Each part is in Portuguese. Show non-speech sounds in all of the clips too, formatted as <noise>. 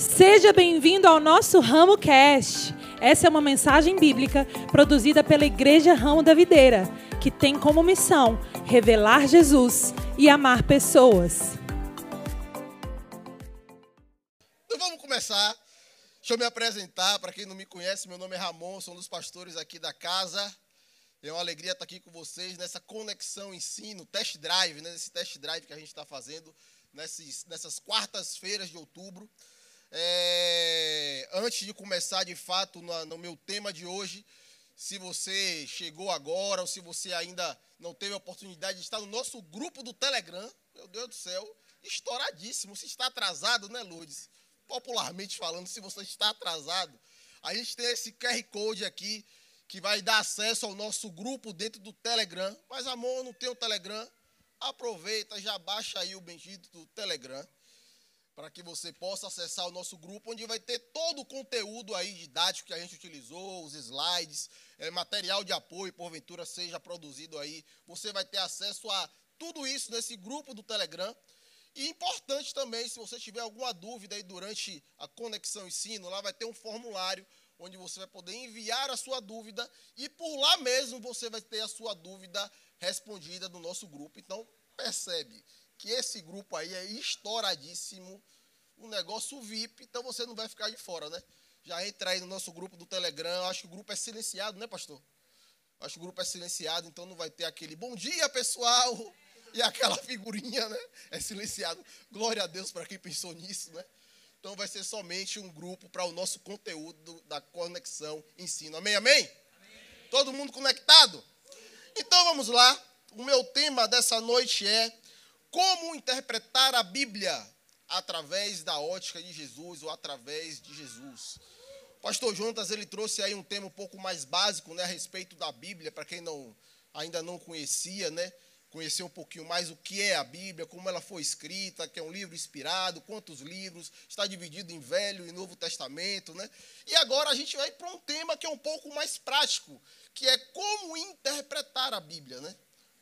Seja bem-vindo ao nosso Ramo Cast. Essa é uma mensagem bíblica produzida pela Igreja Ramo da Videira, que tem como missão revelar Jesus e amar pessoas. Então vamos começar. Deixa eu me apresentar. Para quem não me conhece, meu nome é Ramon, sou um dos pastores aqui da casa. É uma alegria estar aqui com vocês nessa conexão ensino, test drive, né? Nesse test drive que a gente está fazendo nessas, nessas quartas-feiras de outubro. É, antes de começar de fato no, no meu tema de hoje, se você chegou agora ou se você ainda não teve a oportunidade de estar no nosso grupo do Telegram, meu Deus do céu, estouradíssimo. Se está atrasado, né, Lourdes? Popularmente falando, se você está atrasado, a gente tem esse QR Code aqui que vai dar acesso ao nosso grupo dentro do Telegram. Mas, amor, não tem o Telegram? Aproveita, já baixa aí o bendito do Telegram para que você possa acessar o nosso grupo, onde vai ter todo o conteúdo aí didático que a gente utilizou, os slides, é, material de apoio, porventura seja produzido aí. Você vai ter acesso a tudo isso nesse grupo do Telegram. E importante também, se você tiver alguma dúvida aí durante a conexão ensino, lá vai ter um formulário onde você vai poder enviar a sua dúvida e por lá mesmo você vai ter a sua dúvida respondida no nosso grupo. Então, percebe que esse grupo aí é estouradíssimo, um negócio VIP, então você não vai ficar de fora, né? Já entra aí no nosso grupo do Telegram, acho que o grupo é silenciado, né, pastor? Acho que o grupo é silenciado, então não vai ter aquele bom dia, pessoal, <laughs> e aquela figurinha, né? É silenciado. Glória a Deus para quem pensou nisso, né? Então vai ser somente um grupo para o nosso conteúdo da conexão ensino. Amém, amém? amém? Todo mundo conectado? Então vamos lá. O meu tema dessa noite é como interpretar a Bíblia através da ótica de Jesus ou através de Jesus. Pastor Jonas ele trouxe aí um tema um pouco mais básico, né, a respeito da Bíblia, para quem não ainda não conhecia, né? Conhecer um pouquinho mais o que é a Bíblia, como ela foi escrita, que é um livro inspirado, quantos livros, está dividido em Velho e Novo Testamento, né? E agora a gente vai para um tema que é um pouco mais prático, que é como interpretar a Bíblia, né?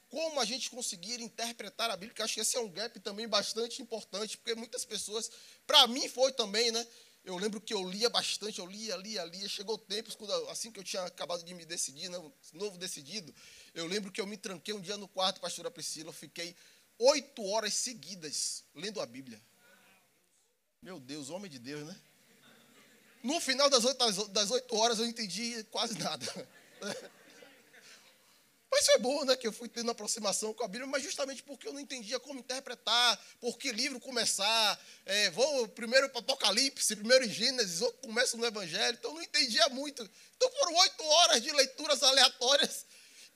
Como a gente conseguir interpretar a Bíblia, que acho que esse é um gap também bastante importante, porque muitas pessoas, para mim foi também, né? Eu lembro que eu lia bastante, eu lia, lia, lia. Chegou tempos, quando, assim que eu tinha acabado de me decidir, né, novo decidido, eu lembro que eu me tranquei um dia no quarto, pastora Priscila, eu fiquei oito horas seguidas lendo a Bíblia. Meu Deus, homem de Deus, né? No final das oito, das oito horas eu entendi quase nada. <laughs> Mas foi bom, né? Que eu fui tendo aproximação com a Bíblia, mas justamente porque eu não entendia como interpretar, por que livro começar. É, vou primeiro para Apocalipse, primeiro em Gênesis, ou começo no Evangelho, então eu não entendia muito. Então foram oito horas de leituras aleatórias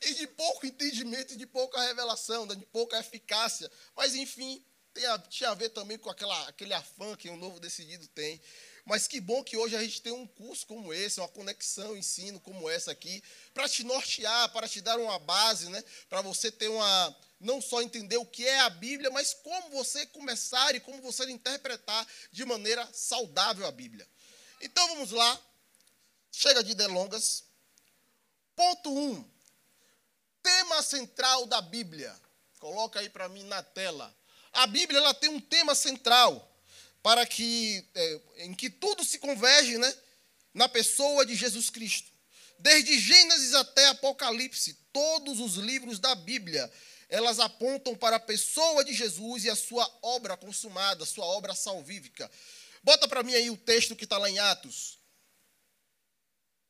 e de pouco entendimento, de pouca revelação, né, de pouca eficácia. Mas, enfim, a, tinha a ver também com aquela, aquele afã que um novo decidido tem. Mas que bom que hoje a gente tem um curso como esse, uma conexão, ensino como essa aqui, para te nortear, para te dar uma base, né? para você ter uma. Não só entender o que é a Bíblia, mas como você começar e como você interpretar de maneira saudável a Bíblia. Então vamos lá. Chega de delongas. Ponto 1. Um, tema central da Bíblia. Coloca aí para mim na tela. A Bíblia ela tem um tema central para que é, em que tudo se converge, né, na pessoa de Jesus Cristo. Desde Gênesis até Apocalipse, todos os livros da Bíblia, elas apontam para a pessoa de Jesus e a sua obra consumada, sua obra salvífica. Bota para mim aí o texto que está lá em Atos.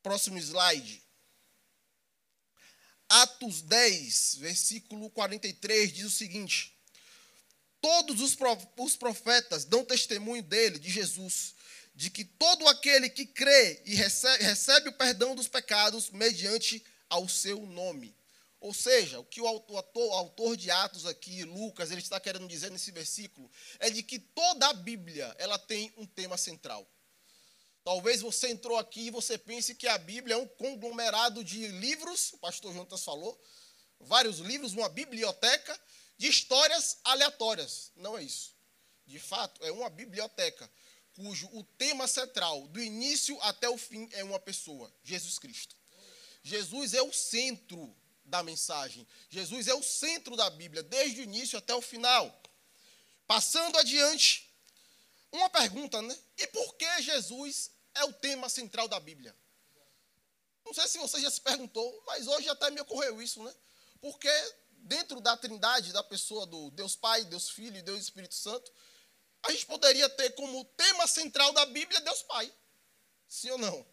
Próximo slide. Atos 10, versículo 43, diz o seguinte: Todos os profetas dão testemunho dele, de Jesus, de que todo aquele que crê e recebe, recebe o perdão dos pecados mediante ao seu nome. Ou seja, o que o autor, o autor, de Atos aqui, Lucas, ele está querendo dizer nesse versículo, é de que toda a Bíblia ela tem um tema central. Talvez você entrou aqui e você pense que a Bíblia é um conglomerado de livros, o pastor Juntas falou, vários livros, uma biblioteca, de histórias aleatórias. Não é isso. De fato, é uma biblioteca cujo o tema central, do início até o fim, é uma pessoa, Jesus Cristo. Jesus é o centro da mensagem. Jesus é o centro da Bíblia, desde o início até o final. Passando adiante, uma pergunta, né? E por que Jesus é o tema central da Bíblia? Não sei se você já se perguntou, mas hoje até me ocorreu isso, né? Porque dentro da trindade, da pessoa do Deus Pai, Deus Filho e Deus Espírito Santo, a gente poderia ter como tema central da Bíblia Deus Pai. Sim ou não?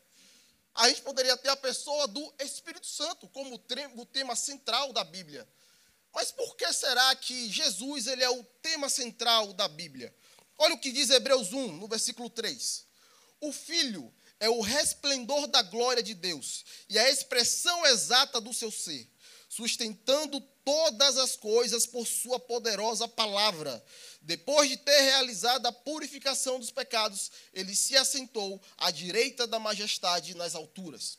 A gente poderia ter a pessoa do Espírito Santo como o tema central da Bíblia. Mas por que será que Jesus ele é o tema central da Bíblia? Olha o que diz Hebreus 1, no versículo 3. O Filho é o resplendor da glória de Deus e a expressão exata do seu ser, sustentando todas as coisas por sua poderosa palavra. Depois de ter realizado a purificação dos pecados, ele se assentou à direita da majestade nas alturas.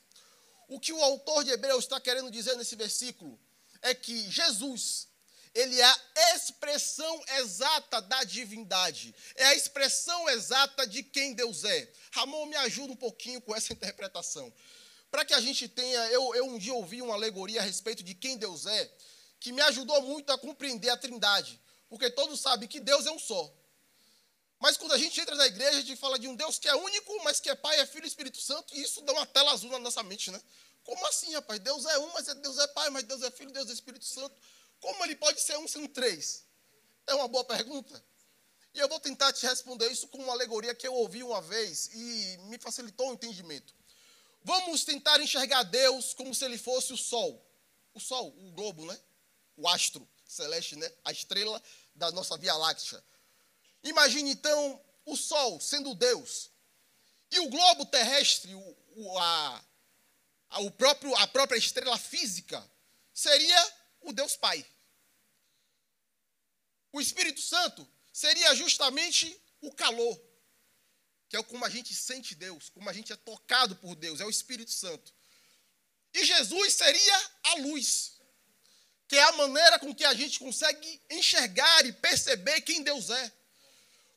O que o autor de Hebreus está querendo dizer nesse versículo é que Jesus, ele é a expressão exata da divindade, é a expressão exata de quem Deus é. Ramon, me ajuda um pouquinho com essa <laughs> interpretação. Para que a gente tenha, eu, eu um dia ouvi uma alegoria a respeito de quem Deus é, que me ajudou muito a compreender a trindade, porque todos sabem que Deus é um só. Mas quando a gente entra na igreja, a gente fala de um Deus que é único, mas que é Pai, é Filho e Espírito Santo, e isso dá uma tela azul na nossa mente, né? Como assim, rapaz? Deus é um, mas Deus é Pai, mas Deus é Filho, Deus é Espírito Santo. Como ele pode ser um sendo três? É uma boa pergunta. E eu vou tentar te responder isso com uma alegoria que eu ouvi uma vez e me facilitou o entendimento. Vamos tentar enxergar Deus como se ele fosse o Sol. O Sol, o globo, né? O astro celeste, né? A estrela da nossa Via Láctea. Imagine então o Sol sendo Deus. E o globo terrestre, o, o, a, a, o próprio, a própria estrela física, seria o Deus Pai. O Espírito Santo seria justamente o calor, que é como a gente sente Deus, como a gente é tocado por Deus, é o Espírito Santo. E Jesus seria a luz, que é a maneira com que a gente consegue enxergar e perceber quem Deus é.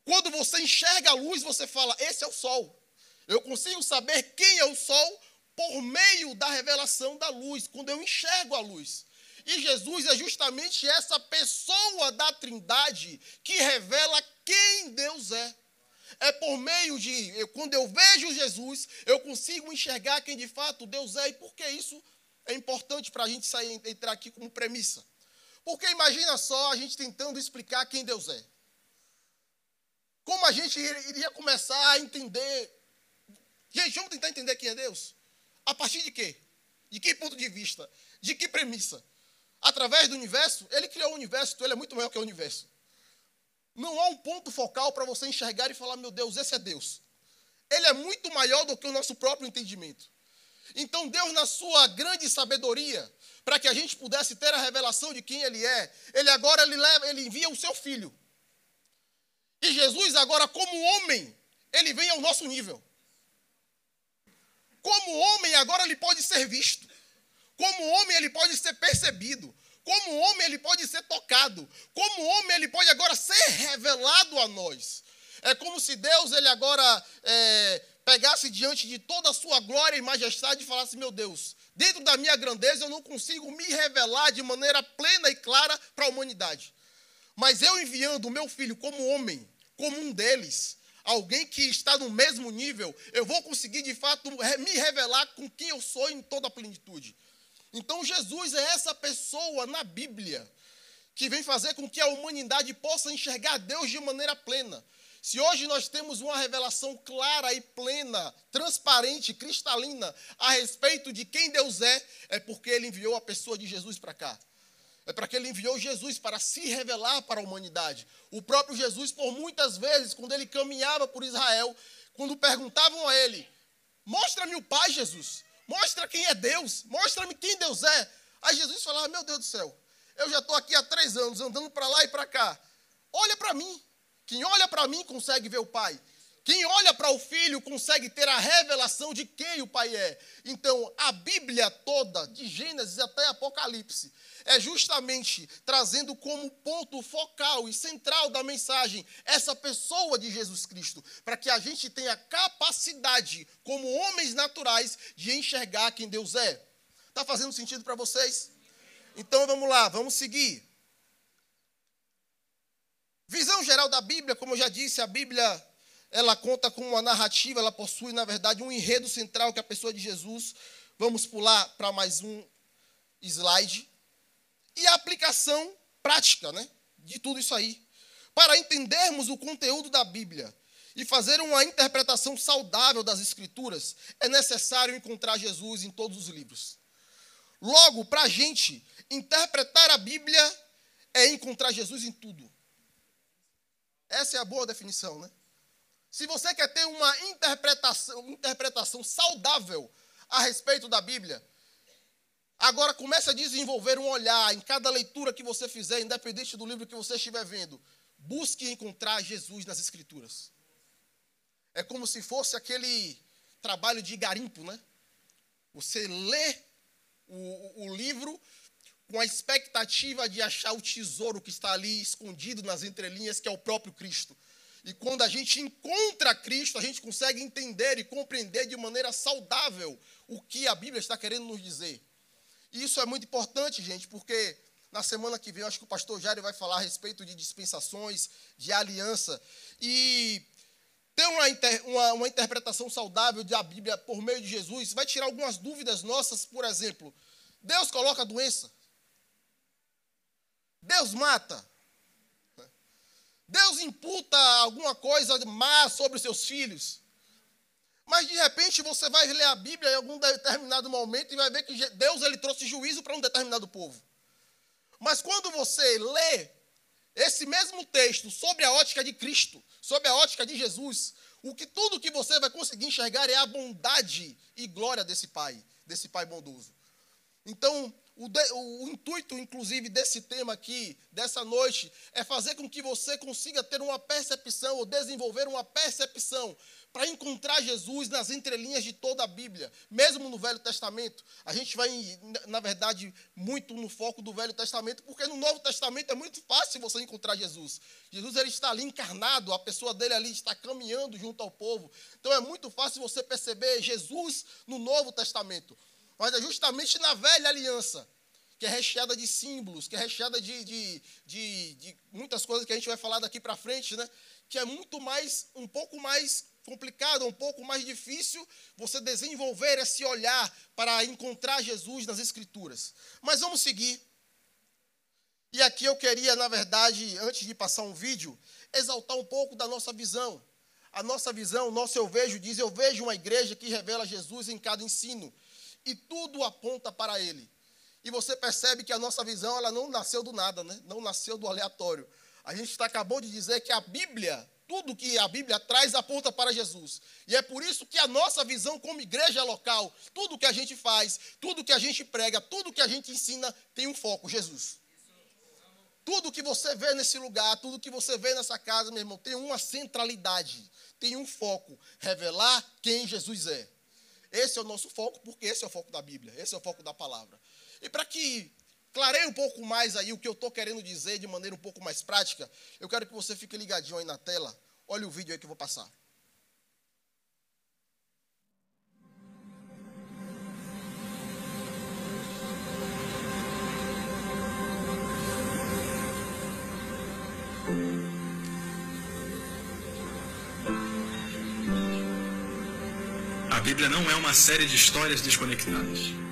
Quando você enxerga a luz, você fala: Esse é o sol. Eu consigo saber quem é o sol por meio da revelação da luz, quando eu enxergo a luz. E Jesus é justamente essa pessoa da Trindade que revela quem Deus é. É por meio de, eu, quando eu vejo Jesus, eu consigo enxergar quem de fato Deus é. E por que isso é importante para a gente sair, entrar aqui como premissa? Porque imagina só a gente tentando explicar quem Deus é. Como a gente iria começar a entender. Gente, vamos tentar entender quem é Deus? A partir de quê? De que ponto de vista? De que premissa? através do universo, ele criou o universo, então ele é muito maior que o universo. Não há um ponto focal para você enxergar e falar, meu Deus, esse é Deus. Ele é muito maior do que o nosso próprio entendimento. Então, Deus, na sua grande sabedoria, para que a gente pudesse ter a revelação de quem Ele é, Ele agora ele leva, ele envia o seu Filho. E Jesus, agora, como homem, ele vem ao nosso nível. Como homem, agora ele pode ser visto. Como homem, ele pode ser percebido. Como homem, ele pode ser tocado. Como homem, ele pode agora ser revelado a nós. É como se Deus, ele agora é, pegasse diante de toda a sua glória e majestade e falasse: Meu Deus, dentro da minha grandeza eu não consigo me revelar de maneira plena e clara para a humanidade. Mas eu enviando o meu filho como homem, como um deles, alguém que está no mesmo nível, eu vou conseguir de fato me revelar com quem eu sou em toda a plenitude. Então Jesus é essa pessoa na Bíblia que vem fazer com que a humanidade possa enxergar Deus de maneira plena. Se hoje nós temos uma revelação clara e plena, transparente, cristalina a respeito de quem Deus é, é porque ele enviou a pessoa de Jesus para cá. É para que ele enviou Jesus para se revelar para a humanidade. O próprio Jesus, por muitas vezes, quando ele caminhava por Israel, quando perguntavam a ele: Mostra-me o Pai, Jesus. Mostra quem é Deus. Mostra-me quem Deus é. Aí Jesus falava: Meu Deus do céu, eu já estou aqui há três anos andando para lá e para cá. Olha para mim. Quem olha para mim consegue ver o Pai. Quem olha para o filho consegue ter a revelação de quem o pai é. Então, a Bíblia toda, de Gênesis até Apocalipse, é justamente trazendo como ponto focal e central da mensagem essa pessoa de Jesus Cristo, para que a gente tenha capacidade, como homens naturais, de enxergar quem Deus é. Está fazendo sentido para vocês? Então vamos lá, vamos seguir. Visão geral da Bíblia, como eu já disse, a Bíblia ela conta com uma narrativa, ela possui, na verdade, um enredo central que é a pessoa de Jesus. Vamos pular para mais um slide. E a aplicação prática né, de tudo isso aí. Para entendermos o conteúdo da Bíblia e fazer uma interpretação saudável das Escrituras, é necessário encontrar Jesus em todos os livros. Logo, para a gente interpretar a Bíblia é encontrar Jesus em tudo. Essa é a boa definição, né? Se você quer ter uma interpretação, interpretação saudável a respeito da Bíblia, agora comece a desenvolver um olhar em cada leitura que você fizer, independente do livro que você estiver vendo. Busque encontrar Jesus nas Escrituras. É como se fosse aquele trabalho de garimpo, né? Você lê o, o livro com a expectativa de achar o tesouro que está ali escondido nas entrelinhas, que é o próprio Cristo. E quando a gente encontra Cristo, a gente consegue entender e compreender de maneira saudável o que a Bíblia está querendo nos dizer. Isso é muito importante, gente, porque na semana que vem acho que o pastor Jair vai falar a respeito de dispensações, de aliança. E ter uma, uma, uma interpretação saudável da Bíblia por meio de Jesus vai tirar algumas dúvidas nossas, por exemplo. Deus coloca doença. Deus mata. Deus imputa alguma coisa má sobre seus filhos. Mas de repente você vai ler a Bíblia em algum determinado momento e vai ver que Deus ele trouxe juízo para um determinado povo. Mas quando você lê esse mesmo texto sobre a ótica de Cristo, sobre a ótica de Jesus, o que tudo que você vai conseguir enxergar é a bondade e glória desse Pai, desse Pai bondoso. Então, o, de, o, intuito, inclusive, desse tema aqui, dessa noite, é fazer com que você consiga ter uma percepção, ou desenvolver uma percepção, para encontrar Jesus nas entrelinhas de toda a Bíblia, mesmo no Velho Testamento. A gente vai, na verdade, muito no foco do Velho Testamento, porque no Novo Testamento é muito fácil você encontrar Jesus. Jesus ele está ali encarnado, a pessoa dele ali está caminhando junto ao povo. Então é muito fácil você perceber Jesus no Novo Testamento mas é justamente na velha aliança, que é recheada de símbolos, que é recheada de, de, de, de muitas coisas que a gente vai falar daqui para frente, né? Que é muito mais, um pouco mais complicado, um pouco mais difícil você desenvolver esse olhar para encontrar Jesus nas Escrituras. Mas vamos seguir. E aqui eu queria, na verdade, antes de passar um vídeo, exaltar um pouco da nossa visão. A nossa visão, o nosso eu vejo, diz: Eu vejo uma igreja que revela Jesus em cada ensino e tudo aponta para ele. E você percebe que a nossa visão ela não nasceu do nada, né? não nasceu do aleatório. A gente está, acabou de dizer que a Bíblia, tudo que a Bíblia traz aponta para Jesus. E é por isso que a nossa visão como igreja local, tudo que a gente faz, tudo que a gente prega, tudo que a gente ensina, tem um foco, Jesus. Tudo que você vê nesse lugar, tudo que você vê nessa casa, meu irmão, tem uma centralidade, tem um foco: revelar quem Jesus é. Esse é o nosso foco, porque esse é o foco da Bíblia, esse é o foco da palavra. E para que clareie um pouco mais aí o que eu estou querendo dizer de maneira um pouco mais prática, eu quero que você fique ligadinho aí na tela. Olha o vídeo aí que eu vou passar. Bíblia não é uma série de histórias desconectadas.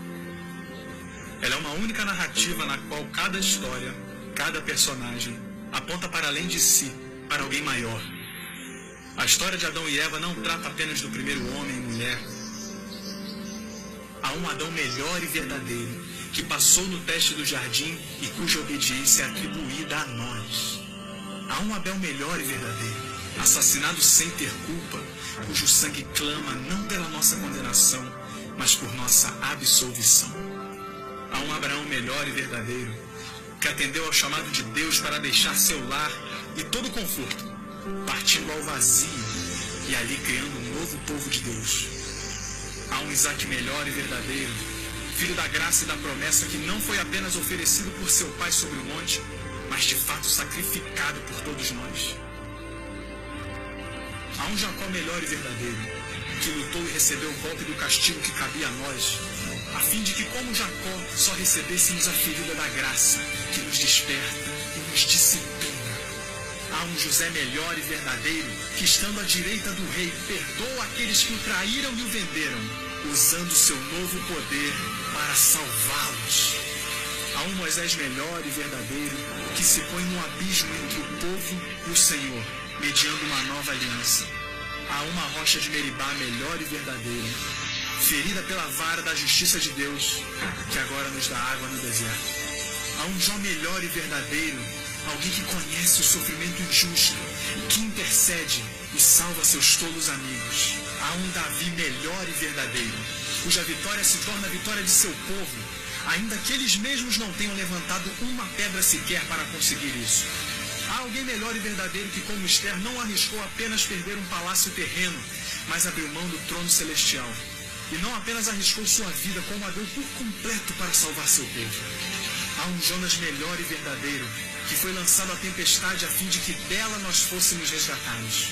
Ela é uma única narrativa na qual cada história, cada personagem, aponta para além de si, para alguém maior. A história de Adão e Eva não trata apenas do primeiro homem e mulher. Há um Adão melhor e verdadeiro, que passou no teste do jardim e cuja obediência é atribuída a nós. Há um Abel melhor e verdadeiro, assassinado sem ter culpa, cujo sangue clama não pela nossa condenação, mas por nossa absolvição. Há um Abraão melhor e verdadeiro, que atendeu ao chamado de Deus para deixar seu lar e todo o conforto, partindo ao vazio e ali criando um novo povo de Deus. Há um Isaac melhor e verdadeiro, filho da graça e da promessa que não foi apenas oferecido por seu pai sobre o monte, mas de fato sacrificado por todos nós. Há um Jacó melhor e verdadeiro, que lutou e recebeu o golpe do castigo que cabia a nós, a fim de que, como Jacó, só recebêssemos a ferida da graça que nos desperta e nos disciplina. Há um José melhor e verdadeiro, que estando à direita do rei, perdoa aqueles que o traíram e o venderam, usando seu novo poder para salvá-los. Há um Moisés melhor e verdadeiro, que se põe no abismo entre o povo e o Senhor, mediando uma nova aliança. Há uma rocha de Meribá melhor e verdadeira, ferida pela vara da justiça de Deus, que agora nos dá água no deserto. Há um Jó melhor e verdadeiro, alguém que conhece o sofrimento injusto, que intercede e salva seus tolos amigos. Há um Davi melhor e verdadeiro, cuja vitória se torna a vitória de seu povo, ainda que eles mesmos não tenham levantado uma pedra sequer para conseguir isso. Há alguém melhor e verdadeiro que, como Esther, não arriscou apenas perder um palácio terreno, mas abriu mão do trono celestial. E não apenas arriscou sua vida, como a deu por completo para salvar seu povo. Há um Jonas melhor e verdadeiro, que foi lançado à tempestade a fim de que dela nós fôssemos resgatados.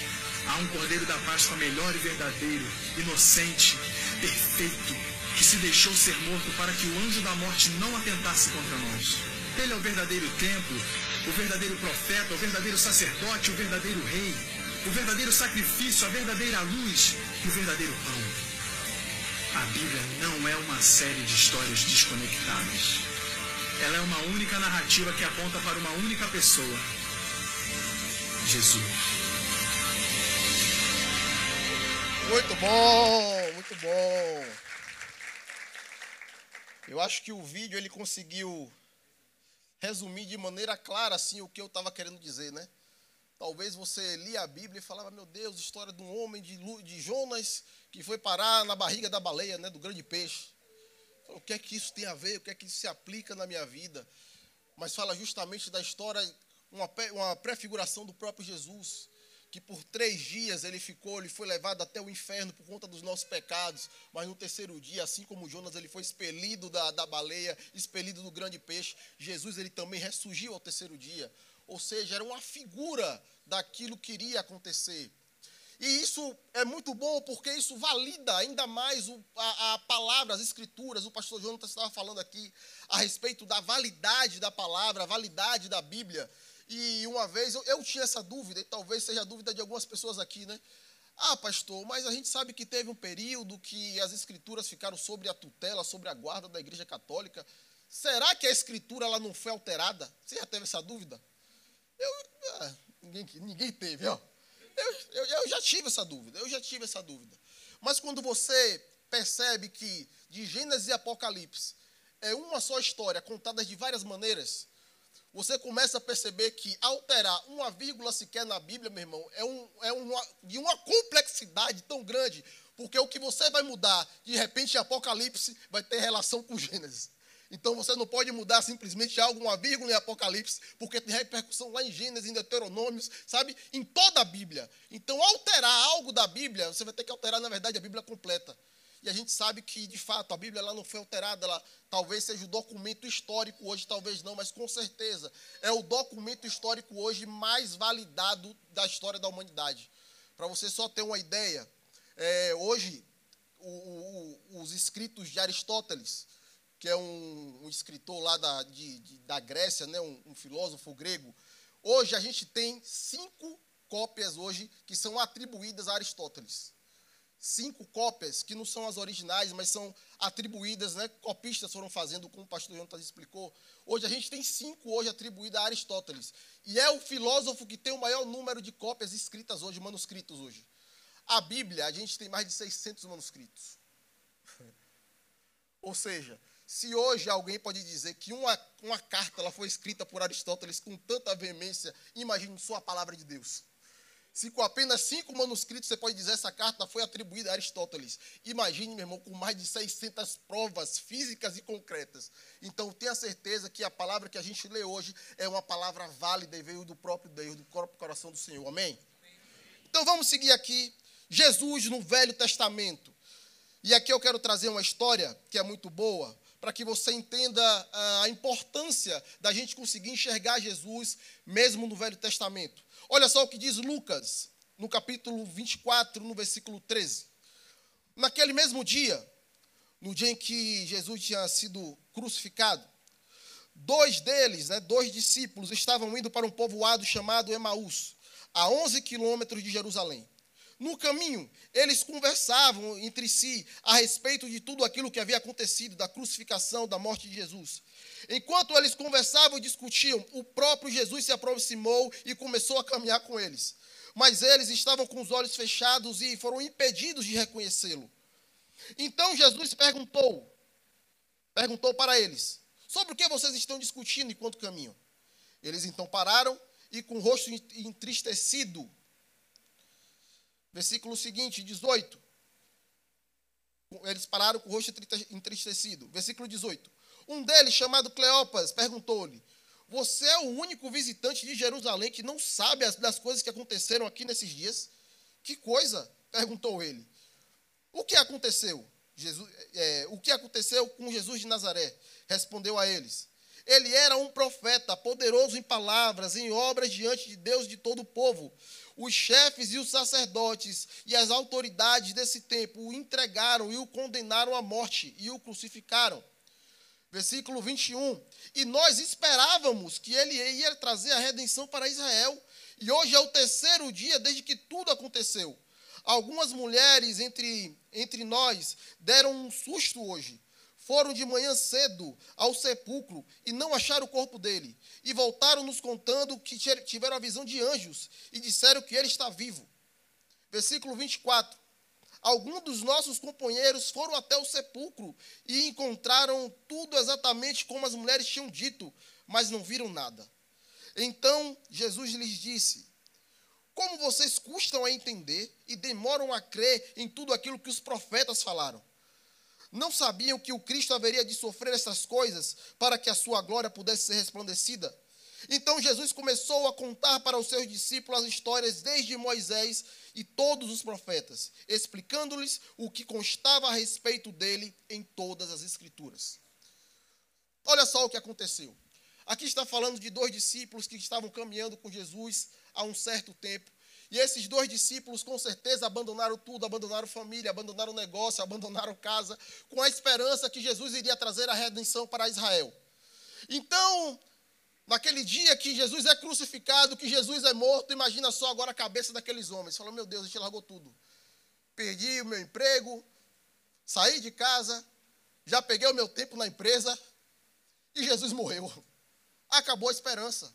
Há um Cordeiro da Páscoa melhor e verdadeiro, inocente, perfeito, que se deixou ser morto para que o anjo da morte não atentasse contra nós. Ele é o verdadeiro templo, o verdadeiro profeta, o verdadeiro sacerdote, o verdadeiro rei, o verdadeiro sacrifício, a verdadeira luz e o verdadeiro pão. A Bíblia não é uma série de histórias desconectadas. Ela é uma única narrativa que aponta para uma única pessoa: Jesus. Muito bom, muito bom. Eu acho que o vídeo ele conseguiu resumir de maneira clara assim o que eu estava querendo dizer, né? Talvez você lia a Bíblia e falava, meu Deus, história de um homem de, de Jonas que foi parar na barriga da baleia, né, do grande peixe. O que é que isso tem a ver? O que é que isso se aplica na minha vida? Mas fala justamente da história, uma, uma prefiguração do próprio Jesus, que por três dias ele ficou, ele foi levado até o inferno por conta dos nossos pecados, mas no terceiro dia, assim como Jonas, ele foi expelido da, da baleia, expelido do grande peixe, Jesus ele também ressurgiu ao terceiro dia. Ou seja, era uma figura daquilo que iria acontecer. E isso é muito bom porque isso valida ainda mais o, a, a, palavra, as escrituras. O pastor Jonas estava falando aqui a respeito da validade da palavra, a validade da Bíblia. E uma vez eu, eu tinha essa dúvida, e talvez seja a dúvida de algumas pessoas aqui, né? Ah, pastor, mas a gente sabe que teve um período que as escrituras ficaram sobre a tutela, sobre a guarda da Igreja Católica. Será que a escritura ela não foi alterada? Você já teve essa dúvida? Eu, ah, ninguém, ninguém teve, ó. Eu, eu, eu já tive essa dúvida, eu já tive essa dúvida. Mas quando você percebe que de Gênesis e Apocalipse é uma só história contada de várias maneiras, você começa a perceber que alterar uma vírgula sequer na Bíblia, meu irmão, é, um, é uma, de uma complexidade tão grande, porque o que você vai mudar, de repente, Apocalipse, vai ter relação com Gênesis. Então você não pode mudar simplesmente algo, uma vírgula em Apocalipse, porque tem repercussão lá em Gênesis, em Deuteronômios, sabe? Em toda a Bíblia. Então, alterar algo da Bíblia, você vai ter que alterar, na verdade, a Bíblia completa. E a gente sabe que, de fato, a Bíblia ela não foi alterada, ela talvez seja o documento histórico hoje, talvez não, mas com certeza é o documento histórico hoje mais validado da história da humanidade. Para você só ter uma ideia, é, hoje o, o, os escritos de Aristóteles, que é um, um escritor lá da, de, de, da Grécia, né, um, um filósofo grego. Hoje a gente tem cinco cópias hoje que são atribuídas a Aristóteles. Cinco cópias que não são as originais, mas são atribuídas, né? Copistas foram fazendo, como o pastor Jonas explicou. Hoje a gente tem cinco hoje atribuídas a Aristóteles. E é o filósofo que tem o maior número de cópias escritas hoje, manuscritos hoje. A Bíblia, a gente tem mais de 600 manuscritos. <laughs> Ou seja, se hoje alguém pode dizer que uma, uma carta ela foi escrita por Aristóteles com tanta veemência, imagine só a palavra de Deus. Se com apenas cinco manuscritos você pode dizer essa carta foi atribuída a Aristóteles. Imagine, meu irmão, com mais de 600 provas físicas e concretas. Então, tenha certeza que a palavra que a gente lê hoje é uma palavra válida e veio do próprio Deus, do próprio coração do Senhor. Amém? Então, vamos seguir aqui. Jesus no Velho Testamento. E aqui eu quero trazer uma história que é muito boa para que você entenda ah, a importância da gente conseguir enxergar Jesus mesmo no Velho Testamento. Olha só o que diz Lucas, no capítulo 24, no versículo 13. Naquele mesmo dia, no dia em que Jesus tinha sido crucificado, dois deles, né, dois discípulos, estavam indo para um povoado chamado Emaús, a 11 quilômetros de Jerusalém. No caminho, eles conversavam entre si a respeito de tudo aquilo que havia acontecido, da crucificação, da morte de Jesus. Enquanto eles conversavam e discutiam, o próprio Jesus se aproximou e começou a caminhar com eles. Mas eles estavam com os olhos fechados e foram impedidos de reconhecê-lo. Então Jesus perguntou, perguntou para eles: Sobre o que vocês estão discutindo enquanto caminham? Eles então pararam e com o rosto entristecido Versículo seguinte, 18. Eles pararam com o rosto entristecido. Versículo 18. Um deles, chamado Cleopas, perguntou-lhe: Você é o único visitante de Jerusalém que não sabe as, das coisas que aconteceram aqui nesses dias? Que coisa? perguntou ele. O que aconteceu? Jesus, é, o que aconteceu com Jesus de Nazaré? Respondeu a eles. Ele era um profeta, poderoso em palavras, em obras diante de Deus e de todo o povo os chefes e os sacerdotes e as autoridades desse tempo o entregaram e o condenaram à morte e o crucificaram. Versículo 21. E nós esperávamos que ele ia trazer a redenção para Israel. E hoje é o terceiro dia desde que tudo aconteceu. Algumas mulheres entre, entre nós deram um susto hoje foram de manhã cedo ao sepulcro e não acharam o corpo dele. E voltaram nos contando que tiveram a visão de anjos e disseram que ele está vivo. Versículo 24. Alguns dos nossos companheiros foram até o sepulcro e encontraram tudo exatamente como as mulheres tinham dito, mas não viram nada. Então Jesus lhes disse: Como vocês custam a entender e demoram a crer em tudo aquilo que os profetas falaram? Não sabiam que o Cristo haveria de sofrer essas coisas para que a sua glória pudesse ser resplandecida? Então Jesus começou a contar para os seus discípulos as histórias desde Moisés e todos os profetas, explicando-lhes o que constava a respeito dele em todas as Escrituras. Olha só o que aconteceu. Aqui está falando de dois discípulos que estavam caminhando com Jesus há um certo tempo e esses dois discípulos, com certeza, abandonaram tudo, abandonaram família, abandonaram negócio, abandonaram casa, com a esperança que Jesus iria trazer a redenção para Israel. Então, naquele dia que Jesus é crucificado, que Jesus é morto, imagina só agora a cabeça daqueles homens. Falou, meu Deus, a gente largou tudo. Perdi o meu emprego, saí de casa, já peguei o meu tempo na empresa e Jesus morreu. Acabou a esperança.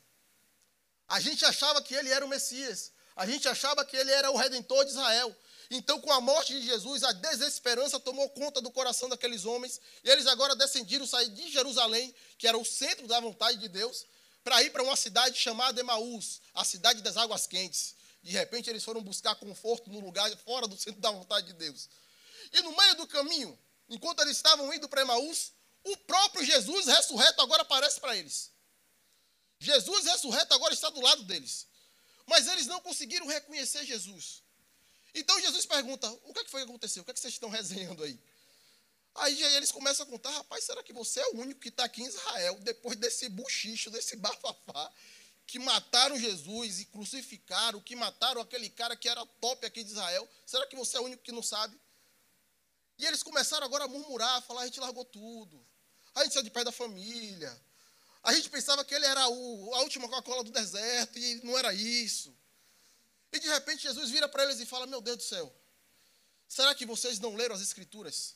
A gente achava que ele era o Messias. A gente achava que ele era o redentor de Israel. Então, com a morte de Jesus, a desesperança tomou conta do coração daqueles homens. E eles agora decidiram sair de Jerusalém, que era o centro da vontade de Deus, para ir para uma cidade chamada Emaús, a cidade das águas quentes. De repente, eles foram buscar conforto no lugar fora do centro da vontade de Deus. E no meio do caminho, enquanto eles estavam indo para Emaús, o próprio Jesus ressurreto agora aparece para eles. Jesus ressurreto agora está do lado deles. Mas eles não conseguiram reconhecer Jesus. Então Jesus pergunta: o que, é que foi que aconteceu? O que, é que vocês estão resenhando aí? Aí eles começam a contar: rapaz, será que você é o único que está aqui em Israel, depois desse buchicho, desse <laughs> bafafá, que mataram Jesus e crucificaram, que mataram aquele cara que era top aqui de Israel? Será que você é o único que não sabe? E eles começaram agora a murmurar, a falar: a gente largou tudo, a gente saiu de pé da família, a gente pensava que ele era o, a última Coca-Cola do deserto e não era isso. E de repente Jesus vira para eles e fala: Meu Deus do céu, será que vocês não leram as Escrituras?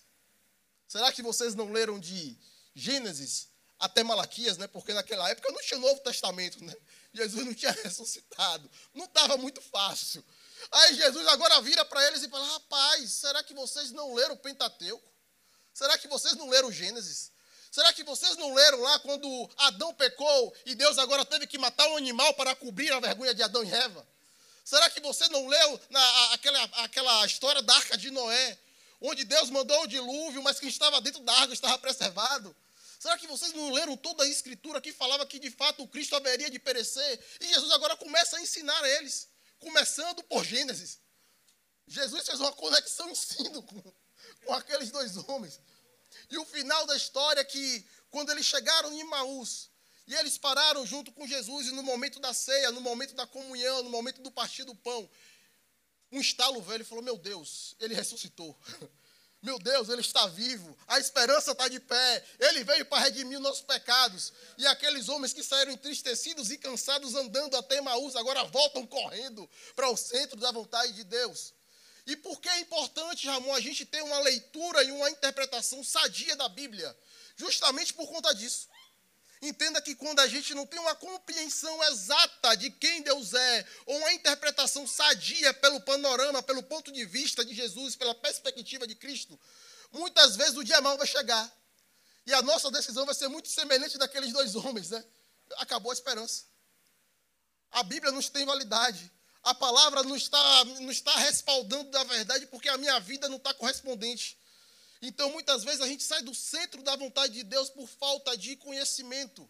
Será que vocês não leram de Gênesis até Malaquias, né? Porque naquela época não tinha Novo Testamento, né? Jesus não tinha <laughs> ressuscitado, não estava muito fácil. Aí Jesus agora vira para eles e fala: Rapaz, será que vocês não leram o Pentateuco? Será que vocês não leram Gênesis? Será que vocês não leram lá quando Adão pecou e Deus agora teve que matar um animal para cobrir a vergonha de Adão e Eva? Será que você não leu na, aquela, aquela história da arca de Noé, onde Deus mandou o dilúvio, mas quem estava dentro da água estava preservado? Será que vocês não leram toda a escritura que falava que de fato o Cristo haveria de perecer? E Jesus agora começa a ensinar a eles, começando por Gênesis. Jesus fez uma conexão <laughs> ensino com, com aqueles dois homens. E o final da história é que, quando eles chegaram em Maús, e eles pararam junto com Jesus, e no momento da ceia, no momento da comunhão, no momento do partir do pão, um estalo velho falou: Meu Deus, ele ressuscitou. <laughs> Meu Deus, ele está vivo, a esperança está de pé, ele veio para redimir nossos pecados. E aqueles homens que saíram entristecidos e cansados andando até Maús, agora voltam correndo para o centro da vontade de Deus. E por que é importante, Ramon, a gente ter uma leitura e uma interpretação sadia da Bíblia? Justamente por conta disso. Entenda que quando a gente não tem uma compreensão exata de quem Deus é, ou uma interpretação sadia pelo panorama, pelo ponto de vista de Jesus, pela perspectiva de Cristo, muitas vezes o dia mal vai chegar. E a nossa decisão vai ser muito semelhante daqueles dois homens, né? Acabou a esperança. A Bíblia não tem validade. A palavra não está, não está respaldando da verdade porque a minha vida não está correspondente. Então, muitas vezes, a gente sai do centro da vontade de Deus por falta de conhecimento.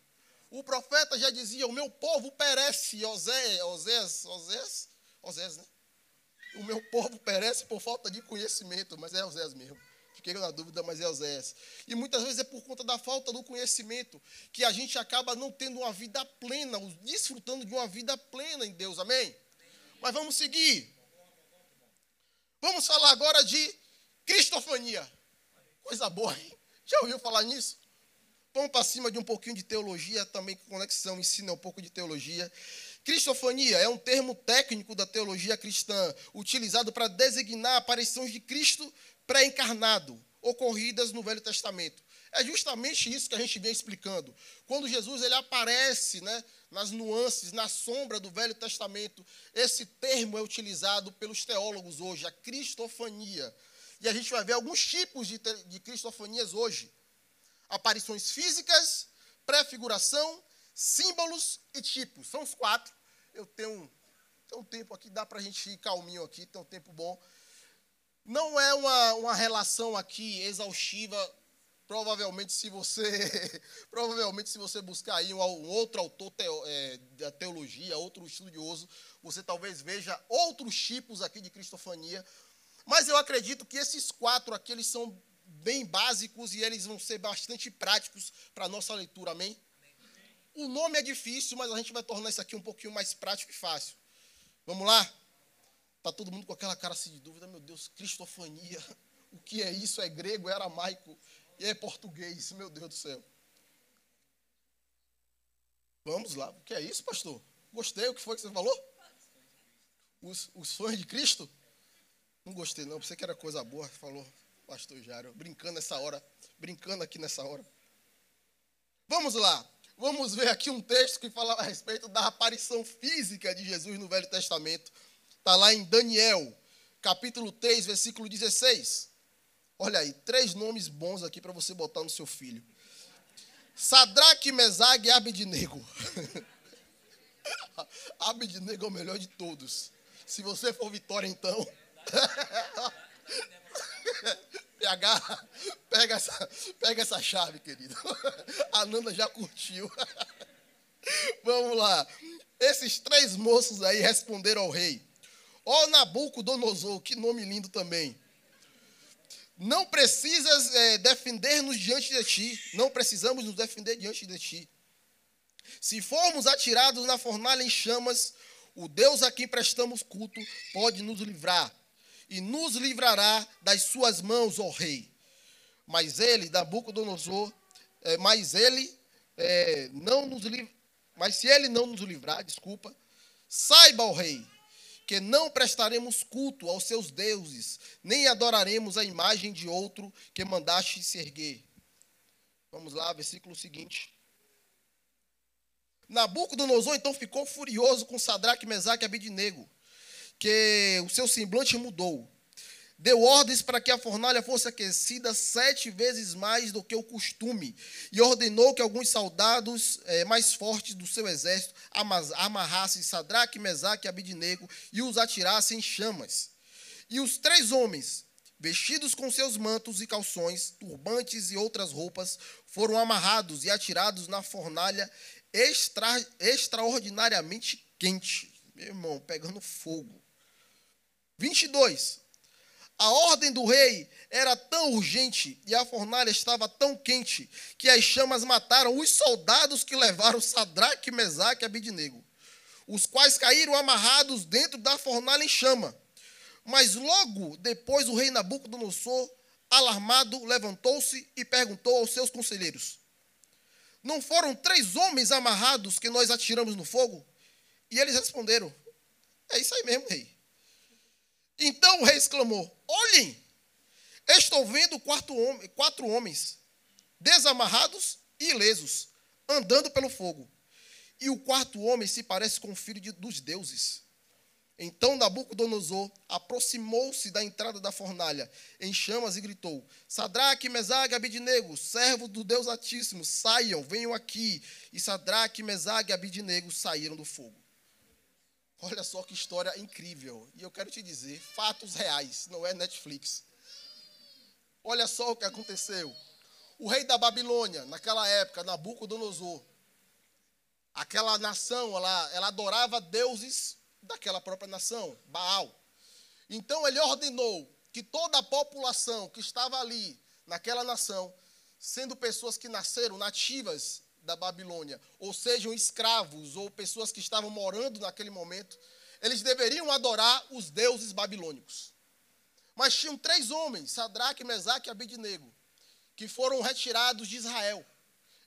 O profeta já dizia: O meu povo perece, Osés, Osés, Osés, Osés, né? O meu povo perece por falta de conhecimento, mas é Osés mesmo. Fiquei na dúvida, mas é Osés. E muitas vezes é por conta da falta do conhecimento que a gente acaba não tendo uma vida plena, desfrutando de uma vida plena em Deus, amém? Mas vamos seguir. Vamos falar agora de cristofania. Coisa boa, hein? Já ouviu falar nisso? Vamos para cima de um pouquinho de teologia, também com conexão, ensina um pouco de teologia. Cristofania é um termo técnico da teologia cristã, utilizado para designar aparições de Cristo pré-encarnado, ocorridas no Velho Testamento. É justamente isso que a gente vem explicando. Quando Jesus ele aparece né, nas nuances, na sombra do Velho Testamento, esse termo é utilizado pelos teólogos hoje, a cristofania. E a gente vai ver alguns tipos de, de cristofanias hoje: aparições físicas, prefiguração, símbolos e tipos. São os quatro. Eu tenho, tenho um tempo aqui, dá para a gente ir calminho aqui, tem um tempo bom. Não é uma, uma relação aqui exaustiva. Provavelmente, se você <laughs> provavelmente se você buscar aí um, um outro autor teo, é, da teologia, outro estudioso, você talvez veja outros tipos aqui de cristofania. Mas eu acredito que esses quatro aqui eles são bem básicos e eles vão ser bastante práticos para a nossa leitura, amém? O nome é difícil, mas a gente vai tornar isso aqui um pouquinho mais prático e fácil. Vamos lá? Está todo mundo com aquela cara assim de dúvida, meu Deus, cristofania. <laughs> O que é isso? É grego, é aramaico e é português, meu Deus do céu. Vamos lá, o que é isso, pastor? Gostei, o que foi que você falou? Os, os sonhos de Cristo? Não gostei, não. Pensei que era coisa boa. Falou, pastor Jário. Brincando nessa hora. Brincando aqui nessa hora. Vamos lá. Vamos ver aqui um texto que fala a respeito da aparição física de Jesus no Velho Testamento. Está lá em Daniel, capítulo 3, versículo 16. Olha aí, três nomes bons aqui para você botar no seu filho. Sadraque, Mesag e Abednego. <laughs> Abednego é o melhor de todos. Se você for Vitória, então. <laughs> PH, pega essa, pega essa chave, querido. <laughs> A Nanda já curtiu. Vamos lá. Esses três moços aí responderam ao rei. Ó oh, Nabucodonosor, que nome lindo também. Não precisas é, defender-nos diante de ti. Não precisamos nos defender diante de ti. Se formos atirados na fornalha em chamas, o Deus a quem prestamos culto pode nos livrar e nos livrará das suas mãos, ó rei. Mas ele, Nabucodonosor, é, mas ele é, não nos mas se ele não nos livrar, desculpa, saiba, ó rei, que não prestaremos culto aos seus deuses, nem adoraremos a imagem de outro que mandaste se erguer. Vamos lá, versículo seguinte. Nabucodonosor então ficou furioso com Sadraque, Mesaque e Abidnego que o seu semblante mudou. Deu ordens para que a fornalha fosse aquecida sete vezes mais do que o costume, e ordenou que alguns soldados é, mais fortes do seu exército amarrassem Sadraque, Mesaque e Abidnego e os atirassem em chamas. E os três homens, vestidos com seus mantos e calções, turbantes e outras roupas, foram amarrados e atirados na fornalha extra, extraordinariamente quente. Meu irmão, pegando fogo. 22. A ordem do rei era tão urgente e a fornalha estava tão quente que as chamas mataram os soldados que levaram Sadraque, Mesaque e Abidnego, os quais caíram amarrados dentro da fornalha em chama. Mas logo depois o rei Nabucodonosor alarmado, levantou-se e perguntou aos seus conselheiros: Não foram três homens amarrados que nós atiramos no fogo? E eles responderam: É isso aí mesmo, rei. Então o rei exclamou: Olhem, estou vendo quatro, quatro homens, desamarrados e ilesos, andando pelo fogo. E o quarto homem se parece com o filho de, dos deuses. Então Nabucodonosor aproximou-se da entrada da fornalha em chamas e gritou: Sadraque, Mesague, Abidnego, servos do Deus Altíssimo, saiam, venham aqui. E Sadraque, Mesague e Abidnego saíram do fogo. Olha só que história incrível. E eu quero te dizer, fatos reais, não é Netflix. Olha só o que aconteceu. O rei da Babilônia, naquela época, Nabucodonosor, aquela nação, ela, ela adorava deuses daquela própria nação, Baal. Então ele ordenou que toda a população que estava ali, naquela nação, sendo pessoas que nasceram nativas da Babilônia, ou sejam escravos ou pessoas que estavam morando naquele momento, eles deveriam adorar os deuses babilônicos. Mas tinham três homens, Sadraque, Mesaque e Abidnego, que foram retirados de Israel.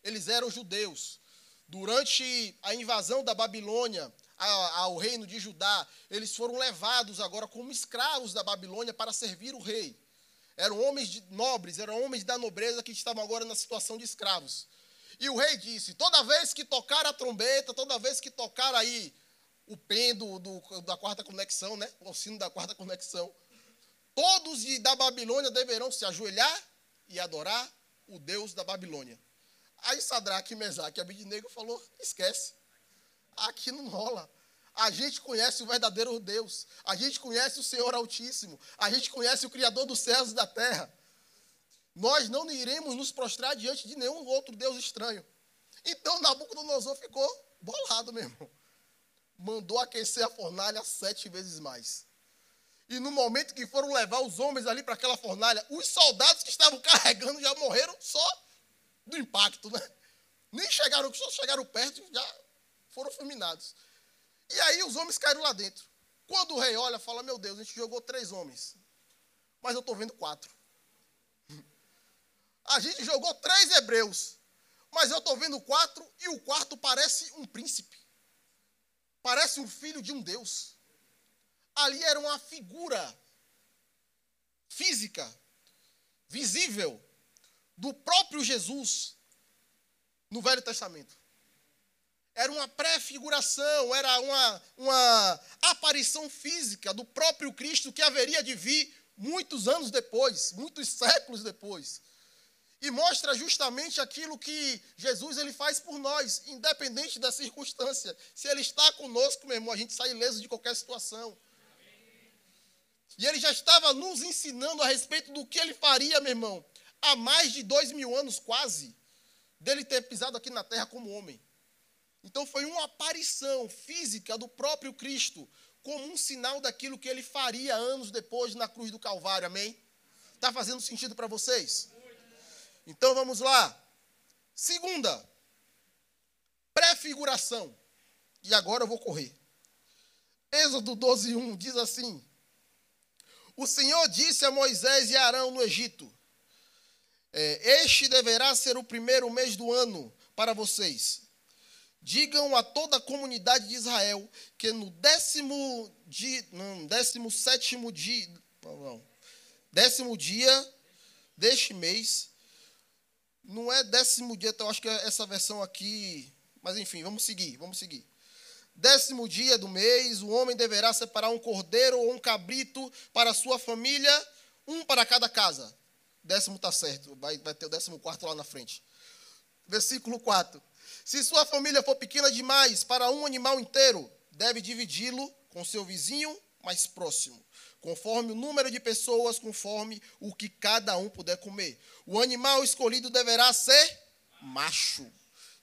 Eles eram judeus. Durante a invasão da Babilônia, ao reino de Judá, eles foram levados agora como escravos da Babilônia para servir o rei. Eram homens nobres, eram homens da nobreza que estavam agora na situação de escravos. E o rei disse: toda vez que tocar a trombeta, toda vez que tocar aí o pêndulo da quarta conexão, né? O sino da quarta conexão, todos da Babilônia deverão se ajoelhar e adorar o Deus da Babilônia. Aí Sadraque, Mesaque e Abidnego falou: esquece. Aqui não rola. A gente conhece o verdadeiro Deus. A gente conhece o Senhor Altíssimo. A gente conhece o Criador dos céus e da terra. Nós não iremos nos prostrar diante de nenhum outro Deus estranho. Então Nabucodonosor ficou bolado, meu irmão. Mandou aquecer a fornalha sete vezes mais. E no momento que foram levar os homens ali para aquela fornalha, os soldados que estavam carregando já morreram só do impacto, né? Nem chegaram, só chegaram perto e já foram fulminados. E aí os homens caíram lá dentro. Quando o rei olha, fala: Meu Deus, a gente jogou três homens, mas eu estou vendo quatro. A gente jogou três hebreus, mas eu estou vendo quatro e o quarto parece um príncipe. Parece um filho de um Deus. Ali era uma figura física, visível, do próprio Jesus no Velho Testamento. Era uma prefiguração, era uma, uma aparição física do próprio Cristo que haveria de vir muitos anos depois, muitos séculos depois. E mostra justamente aquilo que Jesus ele faz por nós, independente da circunstância. Se ele está conosco, meu irmão, a gente sai ileso de qualquer situação. E ele já estava nos ensinando a respeito do que ele faria, meu irmão, há mais de dois mil anos quase, dele ter pisado aqui na terra como homem. Então foi uma aparição física do próprio Cristo, como um sinal daquilo que ele faria anos depois na cruz do Calvário. Amém? Está fazendo sentido para vocês? Então vamos lá. Segunda, prefiguração. E agora eu vou correr. Êxodo 12, 1 diz assim: O Senhor disse a Moisés e Arão no Egito: é, Este deverá ser o primeiro mês do ano para vocês Digam a toda a comunidade de Israel que no décimo dia, não, décimo sétimo dia, não, não, décimo dia deste mês, não é décimo dia, então acho que é essa versão aqui, mas enfim, vamos seguir, vamos seguir. Décimo dia do mês, o homem deverá separar um cordeiro ou um cabrito para sua família, um para cada casa. Décimo está certo, vai, vai ter o décimo quarto lá na frente. Versículo 4. Se sua família for pequena demais para um animal inteiro, deve dividi-lo com seu vizinho mais próximo, conforme o número de pessoas, conforme o que cada um puder comer. O animal escolhido deverá ser macho,